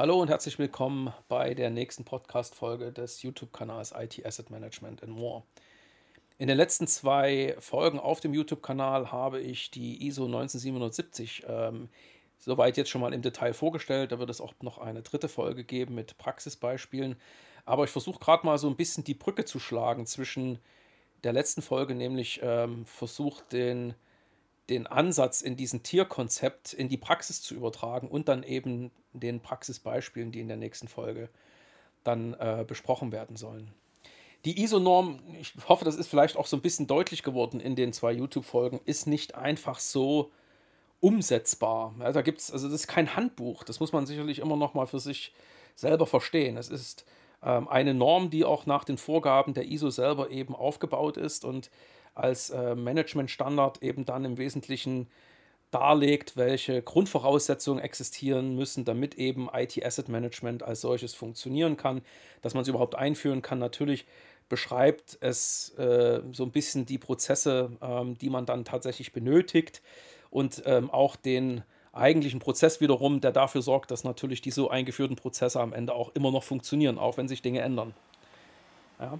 Hallo und herzlich willkommen bei der nächsten Podcast-Folge des YouTube-Kanals IT Asset Management and More. In den letzten zwei Folgen auf dem YouTube-Kanal habe ich die ISO 19770 ähm, soweit jetzt schon mal im Detail vorgestellt. Da wird es auch noch eine dritte Folge geben mit Praxisbeispielen. Aber ich versuche gerade mal so ein bisschen die Brücke zu schlagen zwischen der letzten Folge, nämlich ähm, versucht den den Ansatz in diesem Tierkonzept in die Praxis zu übertragen und dann eben den Praxisbeispielen, die in der nächsten Folge dann äh, besprochen werden sollen. Die ISO-Norm, ich hoffe, das ist vielleicht auch so ein bisschen deutlich geworden in den zwei YouTube-Folgen, ist nicht einfach so umsetzbar. Ja, da gibt es, also das ist kein Handbuch, das muss man sicherlich immer noch mal für sich selber verstehen. Es ist eine Norm, die auch nach den Vorgaben der ISO selber eben aufgebaut ist und als äh, Managementstandard eben dann im Wesentlichen darlegt, welche Grundvoraussetzungen existieren müssen, damit eben IT Asset Management als solches funktionieren kann, dass man es überhaupt einführen kann. Natürlich beschreibt es äh, so ein bisschen die Prozesse, ähm, die man dann tatsächlich benötigt und ähm, auch den eigentlichen Prozess wiederum, der dafür sorgt, dass natürlich die so eingeführten Prozesse am Ende auch immer noch funktionieren, auch wenn sich Dinge ändern. Ja.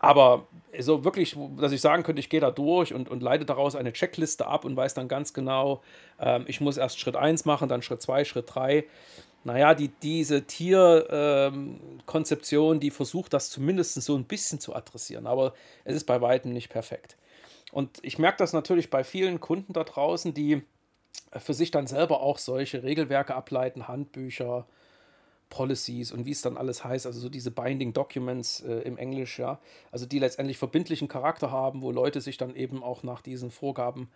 Aber so wirklich, dass ich sagen könnte, ich gehe da durch und, und leite daraus eine Checkliste ab und weiß dann ganz genau, ähm, ich muss erst Schritt 1 machen, dann Schritt 2, Schritt 3. Naja, die, diese Tierkonzeption, ähm, die versucht das zumindest so ein bisschen zu adressieren, aber es ist bei weitem nicht perfekt. Und ich merke das natürlich bei vielen Kunden da draußen, die für sich dann selber auch solche Regelwerke ableiten, Handbücher, Policies und wie es dann alles heißt, also so diese Binding Documents äh, im Englisch, ja, also die letztendlich verbindlichen Charakter haben, wo Leute sich dann eben auch nach diesen Vorgaben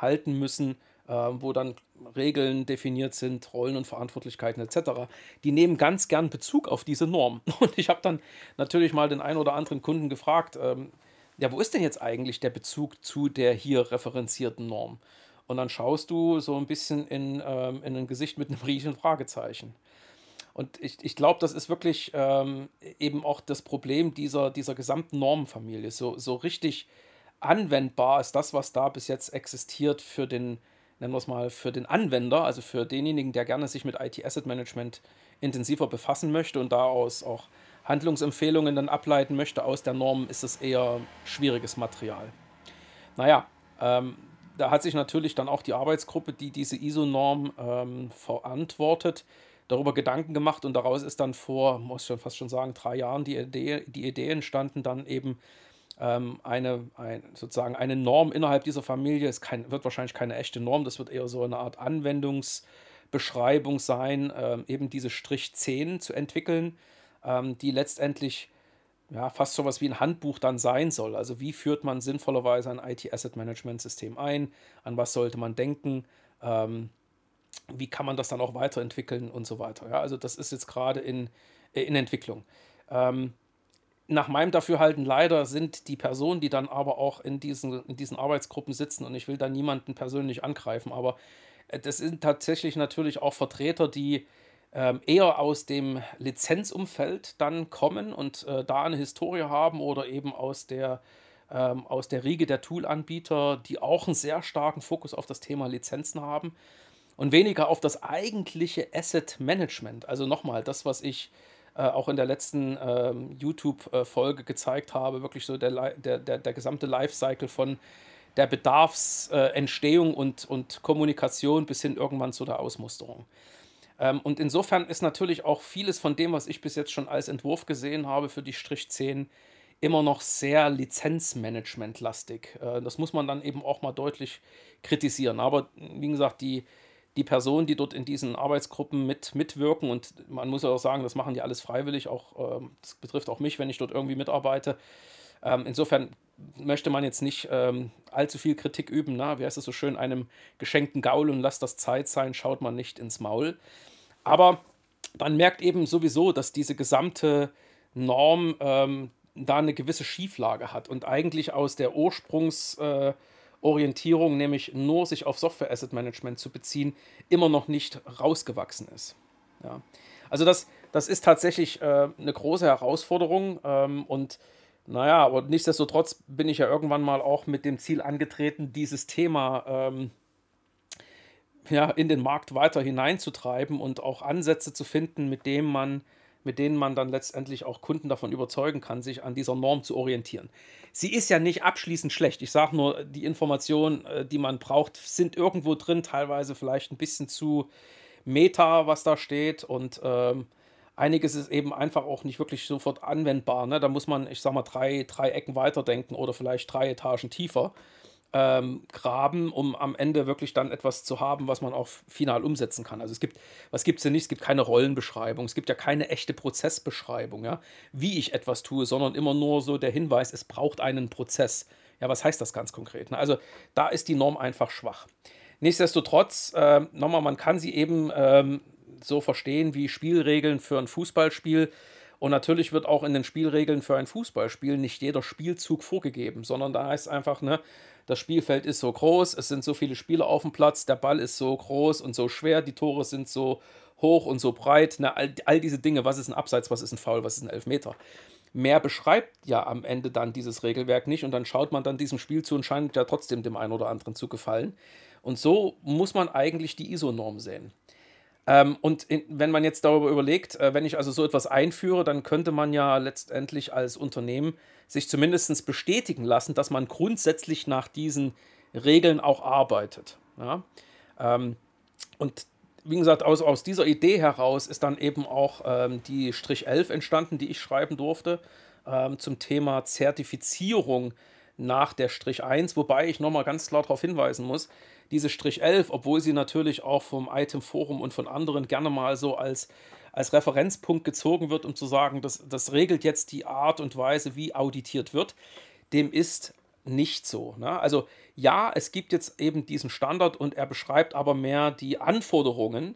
halten müssen, äh, wo dann Regeln definiert sind, Rollen und Verantwortlichkeiten etc. Die nehmen ganz gern Bezug auf diese Norm. Und ich habe dann natürlich mal den einen oder anderen Kunden gefragt, ähm, ja, wo ist denn jetzt eigentlich der Bezug zu der hier referenzierten Norm? Und dann schaust du so ein bisschen in, ähm, in ein Gesicht mit einem riesigen Fragezeichen. Und ich, ich glaube, das ist wirklich ähm, eben auch das Problem dieser, dieser gesamten Normenfamilie. So, so richtig anwendbar ist das, was da bis jetzt existiert für den, nennen wir es mal, für den Anwender, also für denjenigen, der gerne sich mit IT-Asset Management intensiver befassen möchte und daraus auch Handlungsempfehlungen dann ableiten möchte aus der Norm, ist es eher schwieriges Material. Naja, ähm, da hat sich natürlich dann auch die Arbeitsgruppe, die diese ISO-Norm ähm, verantwortet, darüber Gedanken gemacht und daraus ist dann vor, muss ich fast schon sagen, drei Jahren die Idee, die Idee entstanden, dann eben ähm, eine, ein, sozusagen eine Norm innerhalb dieser Familie. Es kein, wird wahrscheinlich keine echte Norm, das wird eher so eine Art Anwendungsbeschreibung sein, ähm, eben diese Strich 10 zu entwickeln, ähm, die letztendlich ja, fast so was wie ein Handbuch dann sein soll. Also wie führt man sinnvollerweise ein IT-Asset-Management-System ein, an was sollte man denken, ähm, wie kann man das dann auch weiterentwickeln und so weiter. Ja, also das ist jetzt gerade in, äh, in Entwicklung. Ähm, nach meinem Dafürhalten leider sind die Personen, die dann aber auch in diesen, in diesen Arbeitsgruppen sitzen, und ich will da niemanden persönlich angreifen, aber äh, das sind tatsächlich natürlich auch Vertreter, die eher aus dem Lizenzumfeld dann kommen und äh, da eine Historie haben oder eben aus der, ähm, aus der Riege der Toolanbieter, die auch einen sehr starken Fokus auf das Thema Lizenzen haben und weniger auf das eigentliche Asset Management. Also nochmal, das, was ich äh, auch in der letzten ähm, YouTube-Folge gezeigt habe, wirklich so der, der, der, der gesamte Lifecycle von der Bedarfsentstehung äh, und, und Kommunikation bis hin irgendwann zu der Ausmusterung. Ähm, und insofern ist natürlich auch vieles von dem, was ich bis jetzt schon als Entwurf gesehen habe für die Strich 10, immer noch sehr Lizenzmanagement-lastig. Äh, das muss man dann eben auch mal deutlich kritisieren. Aber wie gesagt, die, die Personen, die dort in diesen Arbeitsgruppen mit, mitwirken, und man muss ja auch sagen, das machen die alles freiwillig, auch ähm, das betrifft auch mich, wenn ich dort irgendwie mitarbeite. Ähm, insofern möchte man jetzt nicht ähm, allzu viel Kritik üben. Na? Wie heißt es so schön, einem geschenkten Gaul und lasst das Zeit sein, schaut man nicht ins Maul. Aber man merkt eben sowieso, dass diese gesamte Norm ähm, da eine gewisse Schieflage hat und eigentlich aus der Ursprungs- äh, nämlich nur sich auf Software Asset Management zu beziehen, immer noch nicht rausgewachsen ist. Ja. Also das, das ist tatsächlich äh, eine große Herausforderung ähm, und naja, aber nichtsdestotrotz bin ich ja irgendwann mal auch mit dem Ziel angetreten, dieses Thema ähm, ja, in den Markt weiter hineinzutreiben und auch Ansätze zu finden, mit denen man mit denen man dann letztendlich auch Kunden davon überzeugen kann, sich an dieser Norm zu orientieren. Sie ist ja nicht abschließend schlecht. Ich sage nur, die Informationen, äh, die man braucht, sind irgendwo drin, teilweise vielleicht ein bisschen zu meta, was da steht. Und ähm, einiges ist eben einfach auch nicht wirklich sofort anwendbar. Ne? Da muss man, ich sag mal, drei, drei Ecken weiterdenken oder vielleicht drei Etagen tiefer ähm, graben, um am Ende wirklich dann etwas zu haben, was man auch final umsetzen kann. Also es gibt, was gibt es denn nicht? Es gibt keine Rollenbeschreibung, es gibt ja keine echte Prozessbeschreibung, ja, wie ich etwas tue, sondern immer nur so der Hinweis, es braucht einen Prozess. Ja, was heißt das ganz konkret? Ne? Also da ist die Norm einfach schwach. Nichtsdestotrotz, äh, nochmal, man kann sie eben ähm, so verstehen wie Spielregeln für ein Fußballspiel. Und natürlich wird auch in den Spielregeln für ein Fußballspiel nicht jeder Spielzug vorgegeben, sondern da heißt einfach, ne, das Spielfeld ist so groß, es sind so viele Spieler auf dem Platz, der Ball ist so groß und so schwer, die Tore sind so hoch und so breit, ne, all, all diese Dinge, was ist ein Abseits, was ist ein Foul, was ist ein Elfmeter. Mehr beschreibt ja am Ende dann dieses Regelwerk nicht und dann schaut man dann diesem Spiel zu und scheint ja trotzdem dem einen oder anderen zu gefallen. Und so muss man eigentlich die ISO-Norm sehen. Ähm, und in, wenn man jetzt darüber überlegt, äh, wenn ich also so etwas einführe, dann könnte man ja letztendlich als Unternehmen sich zumindest bestätigen lassen, dass man grundsätzlich nach diesen Regeln auch arbeitet. Ja? Ähm, und wie gesagt, aus, aus dieser Idee heraus ist dann eben auch ähm, die Strich 11 entstanden, die ich schreiben durfte, ähm, zum Thema Zertifizierung nach der Strich 1, wobei ich nochmal ganz klar darauf hinweisen muss, diese Strich 11, obwohl sie natürlich auch vom Item Forum und von anderen gerne mal so als, als Referenzpunkt gezogen wird, um zu sagen, das, das regelt jetzt die Art und Weise, wie auditiert wird, dem ist nicht so. Ne? Also ja, es gibt jetzt eben diesen Standard und er beschreibt aber mehr die Anforderungen,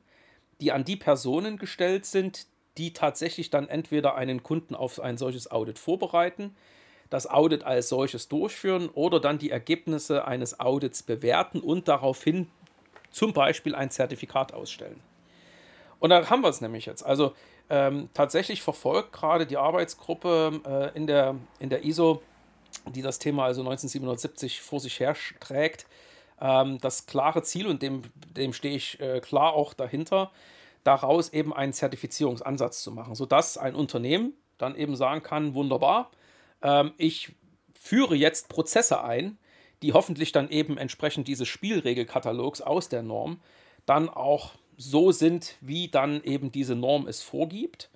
die an die Personen gestellt sind, die tatsächlich dann entweder einen Kunden auf ein solches Audit vorbereiten, das Audit als solches durchführen oder dann die Ergebnisse eines Audits bewerten und daraufhin zum Beispiel ein Zertifikat ausstellen. Und da haben wir es nämlich jetzt. Also ähm, tatsächlich verfolgt gerade die Arbeitsgruppe äh, in, der, in der ISO, die das Thema also 1977 vor sich her trägt, ähm, das klare Ziel, und dem, dem stehe ich äh, klar auch dahinter, daraus eben einen Zertifizierungsansatz zu machen, sodass ein Unternehmen dann eben sagen kann, wunderbar, ähm, ich führe jetzt Prozesse ein, die hoffentlich dann eben entsprechend dieses Spielregelkatalogs aus der Norm dann auch so sind, wie dann eben diese Norm es vorgibt.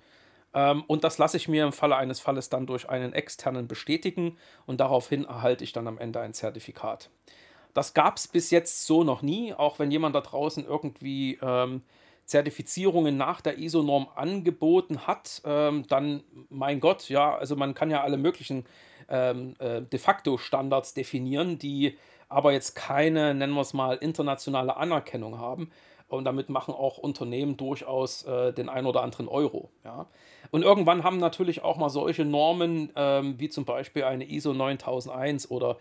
Ähm, und das lasse ich mir im Falle eines Falles dann durch einen externen bestätigen und daraufhin erhalte ich dann am Ende ein Zertifikat. Das gab es bis jetzt so noch nie, auch wenn jemand da draußen irgendwie ähm, Zertifizierungen nach der ISO-Norm angeboten hat, ähm, dann, mein Gott, ja, also man kann ja alle möglichen ähm, äh, de facto Standards definieren, die aber jetzt keine, nennen wir es mal, internationale Anerkennung haben. Und damit machen auch Unternehmen durchaus äh, den ein oder anderen Euro. Ja. Und irgendwann haben natürlich auch mal solche Normen, ähm, wie zum Beispiel eine ISO 9001 oder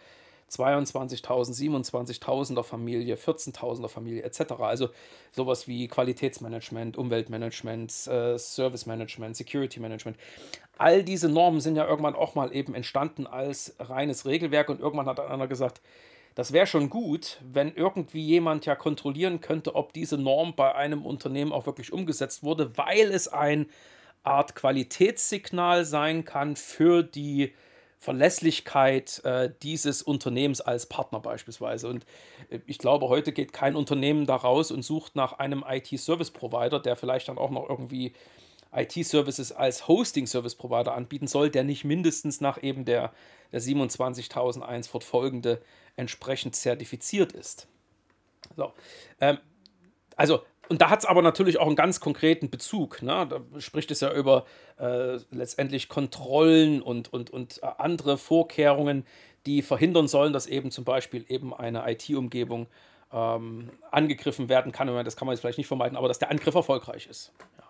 22.000, 27.000er Familie, 14.000er Familie etc. Also sowas wie Qualitätsmanagement, Umweltmanagement, äh, Servicemanagement, Security Management. All diese Normen sind ja irgendwann auch mal eben entstanden als reines Regelwerk und irgendwann hat einer gesagt, das wäre schon gut, wenn irgendwie jemand ja kontrollieren könnte, ob diese Norm bei einem Unternehmen auch wirklich umgesetzt wurde, weil es ein Art Qualitätssignal sein kann für die Verlässlichkeit äh, dieses Unternehmens als Partner beispielsweise. Und äh, ich glaube, heute geht kein Unternehmen da raus und sucht nach einem IT-Service-Provider, der vielleicht dann auch noch irgendwie IT-Services als Hosting-Service-Provider anbieten soll, der nicht mindestens nach eben der, der 27001 fortfolgende entsprechend zertifiziert ist. So, ähm, also und da hat es aber natürlich auch einen ganz konkreten Bezug. Ne? Da spricht es ja über äh, letztendlich Kontrollen und, und, und äh, andere Vorkehrungen, die verhindern sollen, dass eben zum Beispiel eben eine IT-Umgebung ähm, angegriffen werden kann. Das kann man jetzt vielleicht nicht vermeiden, aber dass der Angriff erfolgreich ist. Ja.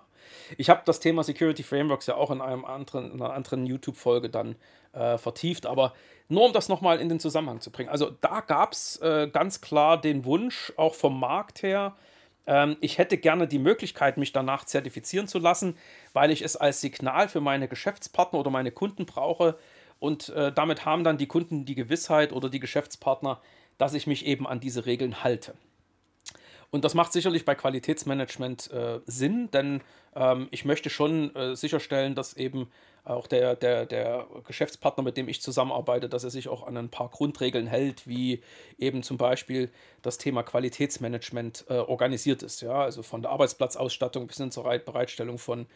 Ich habe das Thema Security Frameworks ja auch in, einem anderen, in einer anderen YouTube-Folge dann äh, vertieft, aber nur um das nochmal in den Zusammenhang zu bringen. Also da gab es äh, ganz klar den Wunsch, auch vom Markt her, ich hätte gerne die Möglichkeit, mich danach zertifizieren zu lassen, weil ich es als Signal für meine Geschäftspartner oder meine Kunden brauche. Und äh, damit haben dann die Kunden die Gewissheit oder die Geschäftspartner, dass ich mich eben an diese Regeln halte. Und das macht sicherlich bei Qualitätsmanagement äh, Sinn, denn ähm, ich möchte schon äh, sicherstellen, dass eben auch der, der, der Geschäftspartner, mit dem ich zusammenarbeite, dass er sich auch an ein paar Grundregeln hält, wie eben zum Beispiel das Thema Qualitätsmanagement äh, organisiert ist. Ja? Also von der Arbeitsplatzausstattung bis hin zur Bereitstellung von,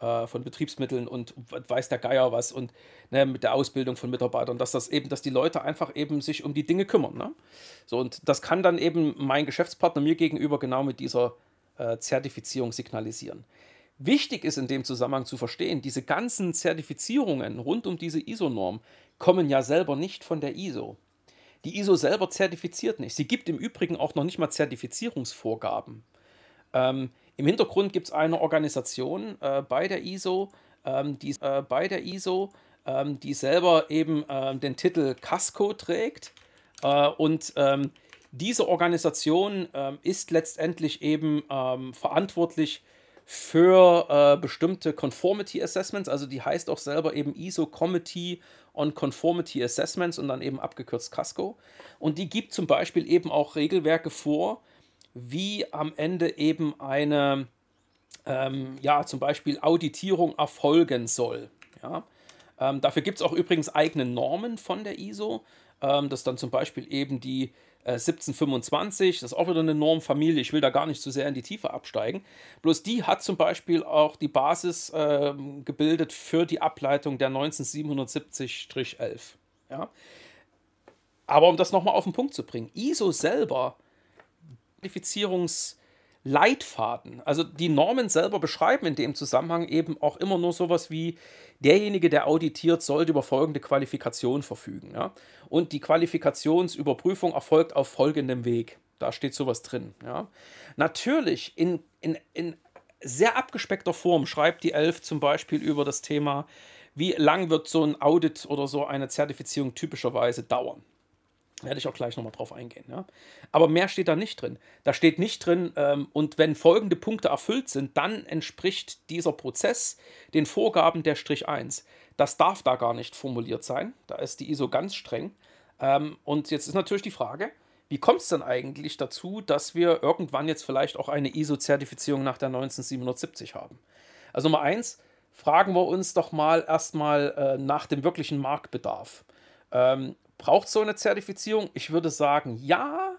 äh, von Betriebsmitteln und weiß der Geier was und ne, mit der Ausbildung von Mitarbeitern, dass das eben, dass die Leute einfach eben sich um die Dinge kümmern. Ne? So, und das kann dann eben mein Geschäftspartner mir gegenüber genau mit dieser äh, Zertifizierung signalisieren. Wichtig ist in dem Zusammenhang zu verstehen, diese ganzen Zertifizierungen rund um diese ISO-Norm kommen ja selber nicht von der ISO. Die ISO selber zertifiziert nicht. Sie gibt im Übrigen auch noch nicht mal Zertifizierungsvorgaben. Ähm, Im Hintergrund gibt es eine Organisation äh, bei der ISO, ähm, die, äh, bei der ISO ähm, die selber eben äh, den Titel Casco trägt. Äh, und ähm, diese Organisation ähm, ist letztendlich eben ähm, verantwortlich für äh, bestimmte Conformity Assessments. Also die heißt auch selber eben ISO Committee on Conformity Assessments und dann eben abgekürzt CASCO. Und die gibt zum Beispiel eben auch Regelwerke vor, wie am Ende eben eine, ähm, ja, zum Beispiel Auditierung erfolgen soll. Ja. Ähm, dafür gibt es auch übrigens eigene Normen von der ISO. Ähm, das dann zum Beispiel eben die 1725, äh, das ist auch wieder eine Normfamilie, ich will da gar nicht zu sehr in die Tiefe absteigen. Bloß die hat zum Beispiel auch die Basis äh, gebildet für die Ableitung der 19770-11. Ja? Aber um das nochmal auf den Punkt zu bringen, ISO selber, Zertifizierungs- Leitfaden. Also die Normen selber beschreiben in dem Zusammenhang eben auch immer nur sowas wie derjenige, der auditiert, sollte über folgende Qualifikation verfügen. Ja? Und die Qualifikationsüberprüfung erfolgt auf folgendem Weg. Da steht sowas drin. Ja? Natürlich in, in, in sehr abgespeckter Form schreibt die Elf zum Beispiel über das Thema, wie lang wird so ein Audit oder so eine Zertifizierung typischerweise dauern. Werde ich auch gleich nochmal drauf eingehen. Ja? Aber mehr steht da nicht drin. Da steht nicht drin, ähm, und wenn folgende Punkte erfüllt sind, dann entspricht dieser Prozess den Vorgaben der Strich 1. Das darf da gar nicht formuliert sein. Da ist die ISO ganz streng. Ähm, und jetzt ist natürlich die Frage, wie kommt es denn eigentlich dazu, dass wir irgendwann jetzt vielleicht auch eine ISO-Zertifizierung nach der 19770 haben? Also Nummer eins, fragen wir uns doch mal erstmal äh, nach dem wirklichen Marktbedarf. Ähm, Braucht so eine Zertifizierung? Ich würde sagen, ja.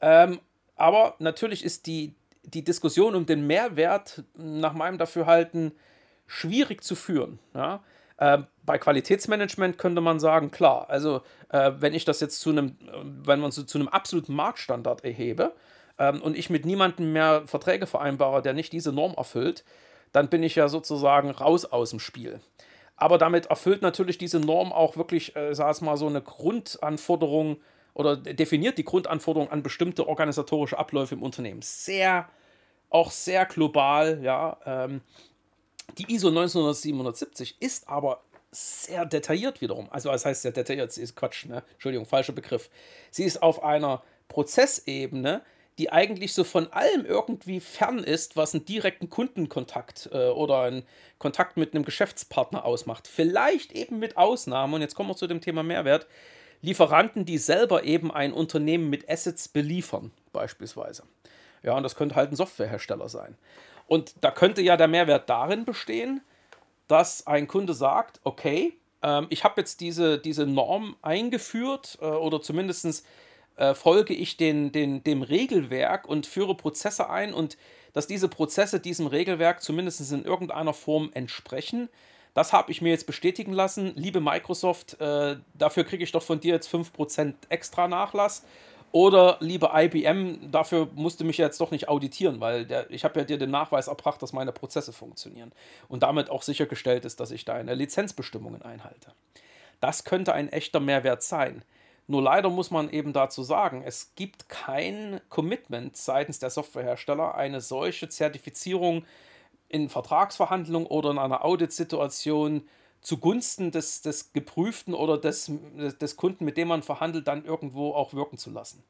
Ähm, aber natürlich ist die, die Diskussion um den Mehrwert nach meinem Dafürhalten schwierig zu führen. Ja? Äh, bei Qualitätsmanagement könnte man sagen, klar, also äh, wenn ich das jetzt zu einem, wenn man so zu einem absoluten Marktstandard erhebe ähm, und ich mit niemandem mehr Verträge vereinbare, der nicht diese Norm erfüllt, dann bin ich ja sozusagen raus aus dem Spiel. Aber damit erfüllt natürlich diese Norm auch wirklich, äh, sag es mal, so eine Grundanforderung oder definiert die Grundanforderung an bestimmte organisatorische Abläufe im Unternehmen. Sehr, auch sehr global, ja. Ähm, die ISO 19770 ist aber sehr detailliert wiederum. Also, was heißt sehr detailliert? Sie ist Quatsch, ne? Entschuldigung, falscher Begriff. Sie ist auf einer Prozessebene, die eigentlich so von allem irgendwie fern ist, was einen direkten Kundenkontakt äh, oder einen Kontakt mit einem Geschäftspartner ausmacht. Vielleicht eben mit Ausnahme, und jetzt kommen wir zu dem Thema Mehrwert, Lieferanten, die selber eben ein Unternehmen mit Assets beliefern, beispielsweise. Ja, und das könnte halt ein Softwarehersteller sein. Und da könnte ja der Mehrwert darin bestehen, dass ein Kunde sagt, okay, ähm, ich habe jetzt diese, diese Norm eingeführt äh, oder zumindest äh, folge ich den, den, dem Regelwerk und führe Prozesse ein und dass diese Prozesse diesem Regelwerk zumindest in irgendeiner Form entsprechen. Das habe ich mir jetzt bestätigen lassen. Liebe Microsoft, äh, dafür kriege ich doch von dir jetzt 5% extra Nachlass. Oder liebe IBM, dafür musst du mich jetzt doch nicht auditieren, weil der, ich habe ja dir den Nachweis erbracht, dass meine Prozesse funktionieren. Und damit auch sichergestellt ist, dass ich deine Lizenzbestimmungen einhalte. Das könnte ein echter Mehrwert sein. Nur leider muss man eben dazu sagen, es gibt kein Commitment seitens der Softwarehersteller, eine solche Zertifizierung in Vertragsverhandlungen oder in einer Auditsituation zugunsten des, des Geprüften oder des, des Kunden, mit dem man verhandelt, dann irgendwo auch wirken zu lassen.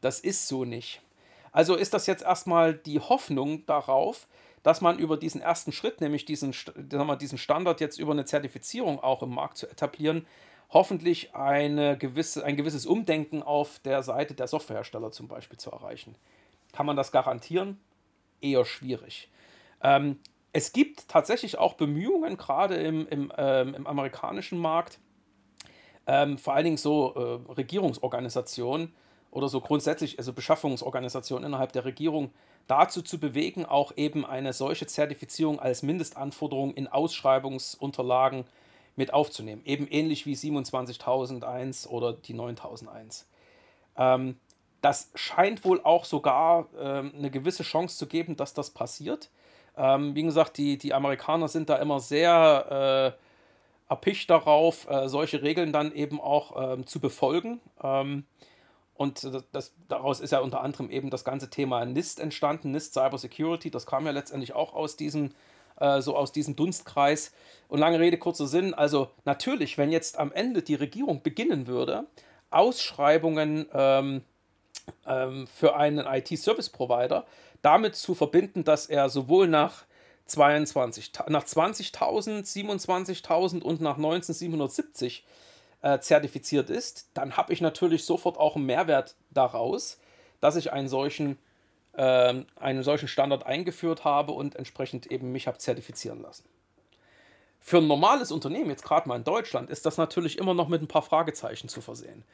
Das ist so nicht. Also ist das jetzt erstmal die Hoffnung darauf, dass man über diesen ersten Schritt, nämlich diesen, diesen Standard jetzt über eine Zertifizierung auch im Markt zu etablieren, hoffentlich eine gewisse, ein gewisses Umdenken auf der Seite der Softwarehersteller zum Beispiel zu erreichen. Kann man das garantieren? Eher schwierig. Ähm, es gibt tatsächlich auch Bemühungen, gerade im, im, ähm, im amerikanischen Markt, ähm, vor allen Dingen so äh, Regierungsorganisationen oder so grundsätzlich, also Beschaffungsorganisationen innerhalb der Regierung, dazu zu bewegen, auch eben eine solche Zertifizierung als Mindestanforderung in Ausschreibungsunterlagen mit aufzunehmen. Eben ähnlich wie 27.001 oder die 9.001. Ähm, das scheint wohl auch sogar ähm, eine gewisse Chance zu geben, dass das passiert. Ähm, wie gesagt, die, die Amerikaner sind da immer sehr äh, erpicht darauf, äh, solche Regeln dann eben auch ähm, zu befolgen. Und das, daraus ist ja unter anderem eben das ganze Thema NIST entstanden, NIST Cyber Security. Das kam ja letztendlich auch aus diesem, äh, so aus diesem Dunstkreis. Und lange Rede, kurzer Sinn. Also natürlich, wenn jetzt am Ende die Regierung beginnen würde, Ausschreibungen ähm, ähm, für einen IT-Service-Provider damit zu verbinden, dass er sowohl nach 22, nach 20.000, 27.000 und nach 1970 äh, zertifiziert ist, dann habe ich natürlich sofort auch einen Mehrwert daraus, dass ich einen solchen, äh, einen solchen Standard eingeführt habe und entsprechend eben mich habe zertifizieren lassen. Für ein normales Unternehmen, jetzt gerade mal in Deutschland, ist das natürlich immer noch mit ein paar Fragezeichen zu versehen.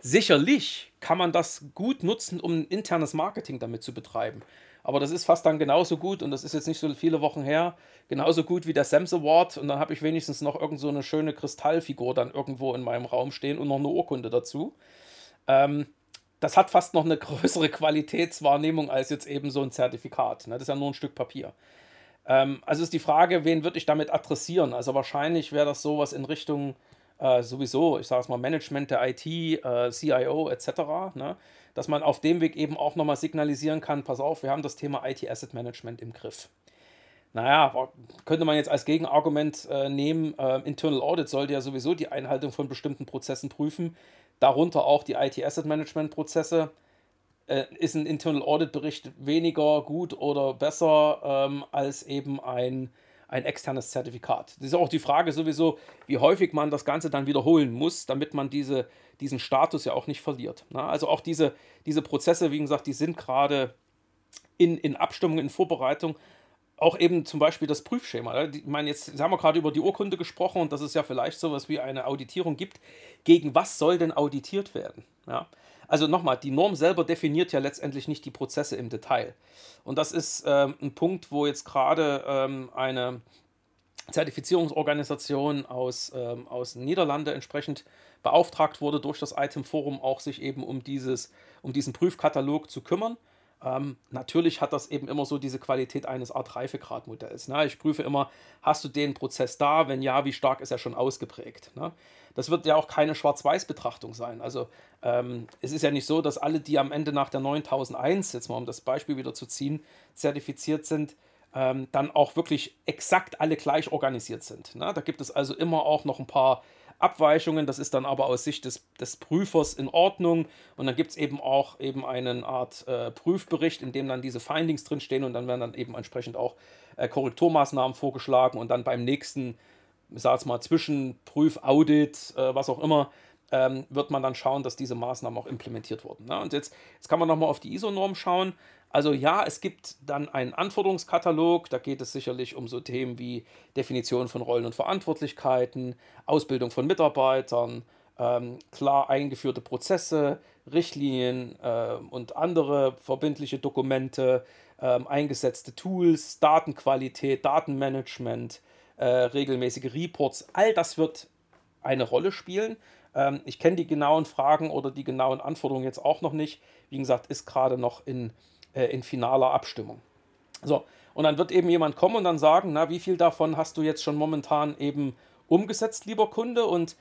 Sicherlich kann man das gut nutzen, um internes Marketing damit zu betreiben. Aber das ist fast dann genauso gut, und das ist jetzt nicht so viele Wochen her, genauso gut wie der Sams Award. Und dann habe ich wenigstens noch irgend so eine schöne Kristallfigur dann irgendwo in meinem Raum stehen und noch eine Urkunde dazu. Ähm, das hat fast noch eine größere Qualitätswahrnehmung als jetzt eben so ein Zertifikat. Ne? Das ist ja nur ein Stück Papier. Ähm, also ist die Frage, wen würde ich damit adressieren? Also wahrscheinlich wäre das sowas in Richtung äh, sowieso, ich sage es mal, Management der IT, äh, CIO etc., ne? Dass man auf dem Weg eben auch nochmal signalisieren kann, pass auf, wir haben das Thema IT Asset Management im Griff. Naja, könnte man jetzt als Gegenargument äh, nehmen, äh, Internal Audit sollte ja sowieso die Einhaltung von bestimmten Prozessen prüfen, darunter auch die IT Asset Management Prozesse. Äh, ist ein Internal Audit Bericht weniger gut oder besser ähm, als eben ein ein externes Zertifikat. Das ist auch die Frage sowieso, wie häufig man das Ganze dann wiederholen muss, damit man diese, diesen Status ja auch nicht verliert. Na, also auch diese, diese Prozesse, wie gesagt, die sind gerade in, in Abstimmung, in Vorbereitung. Auch eben zum Beispiel das Prüfschema. Ich meine, jetzt haben wir gerade über die Urkunde gesprochen und dass es ja vielleicht sowas wie eine Auditierung gibt. Gegen was soll denn auditiert werden? Ja. Also nochmal, die Norm selber definiert ja letztendlich nicht die Prozesse im Detail. Und das ist ähm, ein Punkt, wo jetzt gerade ähm, eine Zertifizierungsorganisation aus, ähm, aus Niederlande entsprechend beauftragt wurde, durch das Item Forum auch sich eben um, dieses, um diesen Prüfkatalog zu kümmern. Ähm, natürlich hat das eben immer so diese Qualität eines Art Reifegradmodells. Ne? Ich prüfe immer, hast du den Prozess da? Wenn ja, wie stark ist er schon ausgeprägt? Ne? Das wird ja auch keine Schwarz-Weiß-Betrachtung sein. Also ähm, es ist ja nicht so, dass alle, die am Ende nach der 9001, jetzt mal um das Beispiel wieder zu ziehen, zertifiziert sind, ähm, dann auch wirklich exakt alle gleich organisiert sind. Ne? Da gibt es also immer auch noch ein paar Abweichungen. Das ist dann aber aus Sicht des, des Prüfers in Ordnung. Und dann gibt es eben auch eben eine Art äh, Prüfbericht, in dem dann diese Findings drinstehen und dann werden dann eben entsprechend auch äh, Korrekturmaßnahmen vorgeschlagen und dann beim nächsten, ich jetzt mal, Zwischenprüf, Audit, äh, was auch immer, ähm, wird man dann schauen, dass diese Maßnahmen auch implementiert wurden. Ne? Und jetzt, jetzt kann man nochmal auf die ISO-Norm schauen. Also ja, es gibt dann einen Anforderungskatalog, da geht es sicherlich um so Themen wie Definition von Rollen und Verantwortlichkeiten, Ausbildung von Mitarbeitern, ähm, klar eingeführte Prozesse, Richtlinien äh, und andere verbindliche Dokumente, äh, eingesetzte Tools, Datenqualität, Datenmanagement, äh, regelmäßige Reports, all das wird eine Rolle spielen. Ähm, ich kenne die genauen Fragen oder die genauen Anforderungen jetzt auch noch nicht. Wie gesagt, ist gerade noch in äh, in finaler Abstimmung. So, und dann wird eben jemand kommen und dann sagen, na, wie viel davon hast du jetzt schon momentan eben umgesetzt, lieber Kunde? Und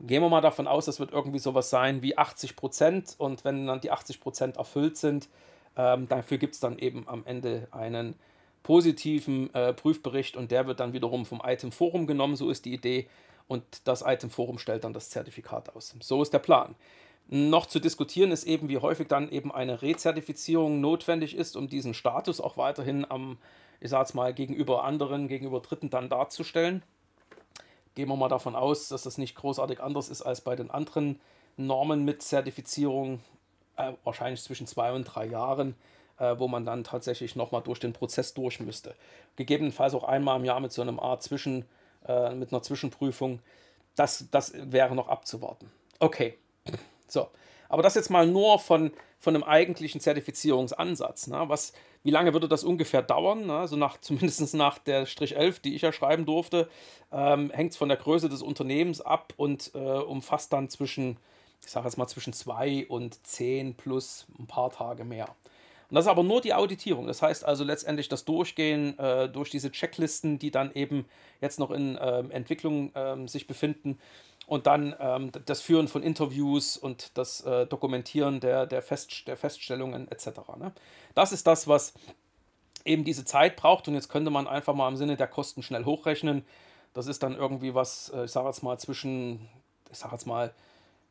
gehen wir mal davon aus, das wird irgendwie sowas sein wie 80 Prozent. Und wenn dann die 80 Prozent erfüllt sind, ähm, dafür gibt es dann eben am Ende einen positiven äh, Prüfbericht und der wird dann wiederum vom Item Forum genommen, so ist die Idee. Und das Item Forum stellt dann das Zertifikat aus. So ist der Plan. Noch zu diskutieren ist eben, wie häufig dann eben eine Rezertifizierung notwendig ist, um diesen Status auch weiterhin am, ich sag's mal, gegenüber anderen, gegenüber Dritten dann darzustellen. Gehen wir mal davon aus, dass das nicht großartig anders ist als bei den anderen Normen mit Zertifizierung, äh, wahrscheinlich zwischen zwei und drei Jahren. äh, wo man dann tatsächlich nochmal durch den Prozess durch müsste. Gegebenenfalls auch einmal im Jahr mit so einem Art Zwischen, äh, mit einer Zwischenprüfung. Das, das wäre noch abzuwarten. Okay, so. Aber das jetzt mal nur von, von einem eigentlichen Zertifizierungsansatz. Ne? Was, wie lange würde das ungefähr dauern? Ne? Also nach, zumindest nach der Strich 11, die ich ja schreiben durfte, ähm, hängt es von der Größe des Unternehmens ab und äh, umfasst dann zwischen, ich sage jetzt mal zwischen zwei und zehn plus ein paar Tage mehr. Und das ist aber nur die Auditierung. Das heißt also letztendlich das Durchgehen äh, durch diese Checklisten, die dann eben jetzt noch in äh, Entwicklung äh, sich befinden und dann ähm, das Führen von Interviews und das äh, Dokumentieren der, der, Fest, der Feststellungen etc. Ne? Das ist das, was eben diese Zeit braucht und jetzt könnte man einfach mal im Sinne der Kosten schnell hochrechnen. Das ist dann irgendwie was, äh, ich sage jetzt mal zwischen, ich sage jetzt mal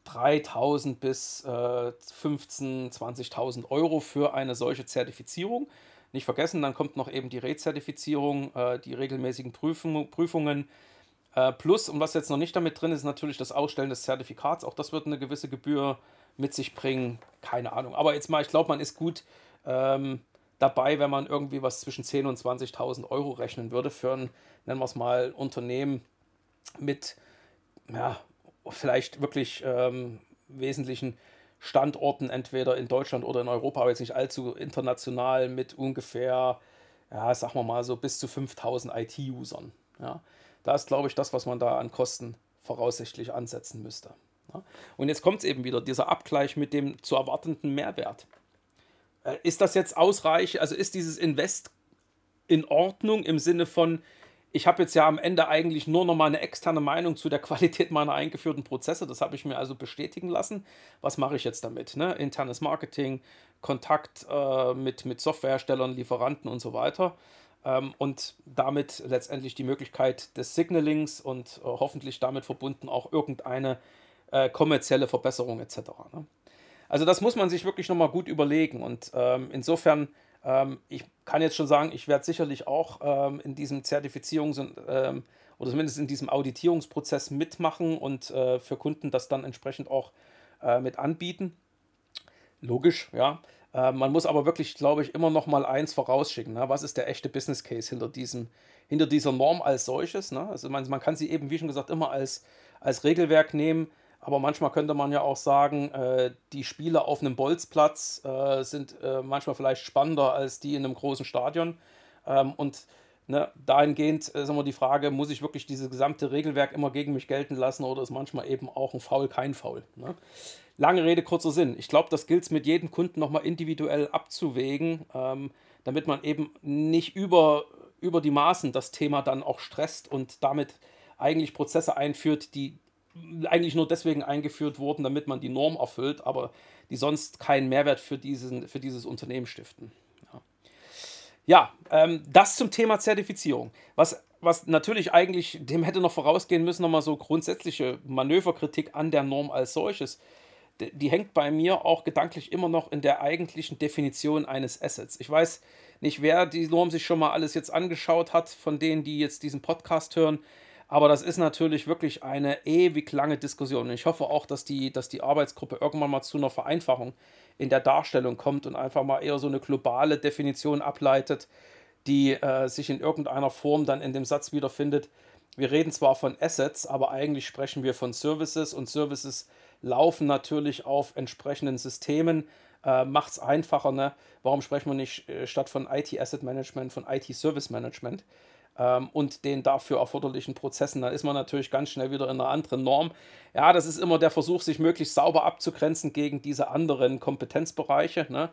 3000 bis äh, 15.000, 20.000 Euro für eine solche Zertifizierung. Nicht vergessen, dann kommt noch eben die Rezertifizierung, äh, die regelmäßigen Prüfung, Prüfungen. Äh, plus, und was jetzt noch nicht damit drin ist, natürlich das Ausstellen des Zertifikats. Auch das wird eine gewisse Gebühr mit sich bringen. Keine Ahnung. Aber jetzt mal, ich glaube, man ist gut ähm, dabei, wenn man irgendwie was zwischen 10.000 und 20.000 Euro rechnen würde für ein, nennen wir es mal, Unternehmen mit, ja, vielleicht wirklich ähm, wesentlichen Standorten, entweder in Deutschland oder in Europa, aber jetzt nicht allzu international, mit ungefähr, ja, sagen wir mal so bis zu 5000 IT-Usern. Ja. Da ist, glaube ich, das, was man da an Kosten voraussichtlich ansetzen müsste. Ja. Und jetzt kommt es eben wieder, dieser Abgleich mit dem zu erwartenden Mehrwert. Äh, ist das jetzt ausreichend, also ist dieses Invest in Ordnung im Sinne von, ich habe jetzt ja am Ende eigentlich nur noch mal eine externe Meinung zu der Qualität meiner eingeführten Prozesse. Das habe ich mir also bestätigen lassen. Was mache ich jetzt damit? Ne? Internes Marketing, Kontakt äh, mit, mit Softwareherstellern, Lieferanten und so weiter. Ähm, und damit letztendlich die Möglichkeit des Signalings und äh, hoffentlich damit verbunden auch irgendeine äh, kommerzielle Verbesserung etc. Ne? Also das muss man sich wirklich nochmal gut überlegen. Und ähm, insofern ähm, ich kann jetzt schon sagen, ich werde sicherlich auch ähm, in diesem Zertifizierungs- ähm, oder zumindest in diesem Auditierungsprozess mitmachen und äh, für Kunden das dann entsprechend auch äh, mit anbieten. Logisch, ja. Äh, man muss aber wirklich, glaube ich, immer noch mal eins vorausschicken. Ne? Was ist der echte Business Case hinter, diesem, hinter dieser Norm als solches? Ne? Also man, man kann sie eben, wie schon gesagt, immer als, als Regelwerk nehmen aber manchmal könnte man ja auch sagen, äh, die Spiele auf einem Bolzplatz äh, sind äh, manchmal vielleicht spannender als die in einem großen Stadion. Ähm, und ne, dahingehend ist immer die Frage, muss ich wirklich dieses gesamte Regelwerk immer gegen mich gelten lassen oder ist manchmal eben auch ein Foul kein Foul? Ne? Lange Rede, kurzer Sinn. Ich glaube, das gilt es mit jedem Kunden nochmal individuell abzuwägen, ähm, damit man eben nicht über, über die Maßen das Thema dann auch stresst und damit eigentlich Prozesse einführt, die eigentlich nur deswegen eingeführt wurden, damit man die Norm erfüllt, aber die sonst keinen Mehrwert für, diesen, für dieses Unternehmen stiften. Ja, ja ähm, das zum Thema Zertifizierung. Was, was natürlich eigentlich dem hätte noch vorausgehen müssen, nochmal so grundsätzliche Manöverkritik an der Norm als solches. Die, die hängt bei mir auch gedanklich immer noch in der eigentlichen Definition eines Assets. Ich weiß nicht, wer die Norm sich schon mal alles jetzt angeschaut hat, von denen, die jetzt diesen Podcast hören. Aber das ist natürlich wirklich eine ewig lange Diskussion. Und ich hoffe auch, dass die, dass die Arbeitsgruppe irgendwann mal zu einer Vereinfachung in der Darstellung kommt und einfach mal eher so eine globale Definition ableitet, die äh, sich in irgendeiner Form dann in dem Satz wiederfindet. Wir reden zwar von Assets, aber eigentlich sprechen wir von Services und Services laufen natürlich auf entsprechenden Systemen. Äh, Macht es einfacher, ne? Warum sprechen wir nicht äh, statt von IT Asset Management von IT Service Management? Ähm, und den dafür erforderlichen Prozessen, dann ist man natürlich ganz schnell wieder in einer anderen Norm. Ja, das ist immer der Versuch, sich möglichst sauber abzugrenzen gegen diese anderen Kompetenzbereiche. Ne?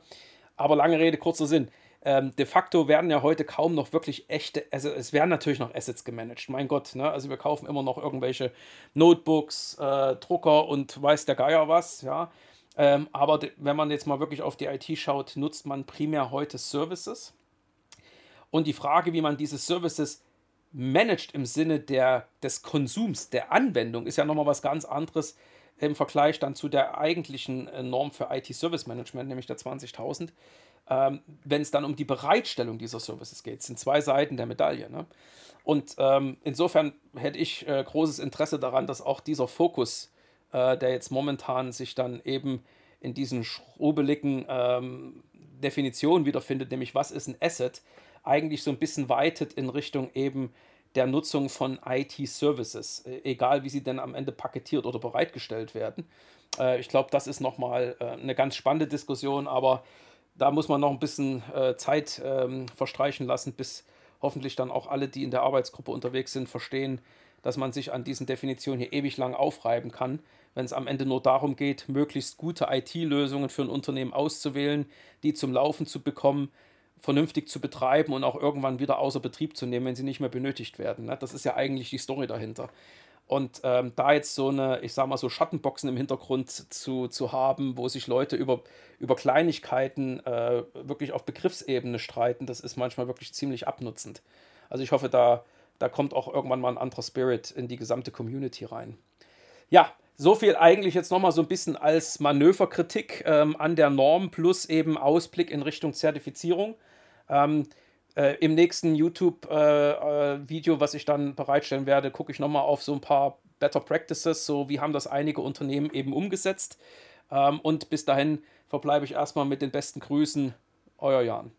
Aber lange Rede, kurzer Sinn. Ähm, de facto werden ja heute kaum noch wirklich echte, also es werden natürlich noch Assets gemanagt, mein Gott, ne? also wir kaufen immer noch irgendwelche Notebooks, äh, Drucker und weiß der Geier was, ja. Ähm, aber wenn man jetzt mal wirklich auf die IT schaut, nutzt man primär heute Services. Und die Frage, wie man diese Services managt im Sinne der, des Konsums, der Anwendung, ist ja nochmal was ganz anderes im Vergleich dann zu der eigentlichen äh, Norm für IT-Service Management, nämlich der 20.000. Ähm, Wenn es dann um die Bereitstellung dieser Services geht, sind zwei Seiten der Medaille. Ne? Und ähm, insofern hätte ich äh, großes Interesse daran, dass auch dieser Fokus, äh, der jetzt momentan sich dann eben in diesen schrubeligen ähm, Definition wiederfindet, nämlich was ist ein Asset, eigentlich so ein bisschen weitet in Richtung eben der Nutzung von IT-Services, äh, egal wie sie denn am Ende paketiert oder bereitgestellt werden. Äh, ich glaube, das ist nochmal äh, eine ganz spannende Diskussion, aber da muss man noch ein bisschen Zeit ähm, verstreichen lassen, bis hoffentlich dann auch alle, die in der Arbeitsgruppe unterwegs sind, verstehen, dass man sich an diesen Definitionen hier ewig lang aufreiben kann, wenn es am Ende nur darum geht, möglichst gute IT-Lösungen für ein Unternehmen auszuwählen, die zum Laufen zu bekommen, vernünftig zu betreiben und auch irgendwann wieder außer Betrieb zu nehmen, wenn sie nicht mehr benötigt werden. Ne? Das ist ja eigentlich die Story dahinter. Und ähm, da jetzt so eine, ich sag mal, so Schattenboxen im Hintergrund zu, zu haben, wo sich Leute über, über Kleinigkeiten äh, wirklich auf Begriffsebene streiten, das ist manchmal wirklich ziemlich abnutzend. Also ich hoffe, da, da kommt auch irgendwann mal ein anderer Spirit in die gesamte Community rein. Ja, so viel eigentlich jetzt nochmal so ein bisschen als Manöverkritik ähm, an der Norm plus eben Ausblick in Richtung Zertifizierung. Ähm, äh, Im nächsten YouTube-Video, äh, äh was ich dann bereitstellen werde, gucke ich nochmal auf so ein paar Better Practices, so wie haben das einige Unternehmen eben umgesetzt. Ähm, und bis dahin verbleibe ich erstmal mit den besten Grüßen, euer Jan.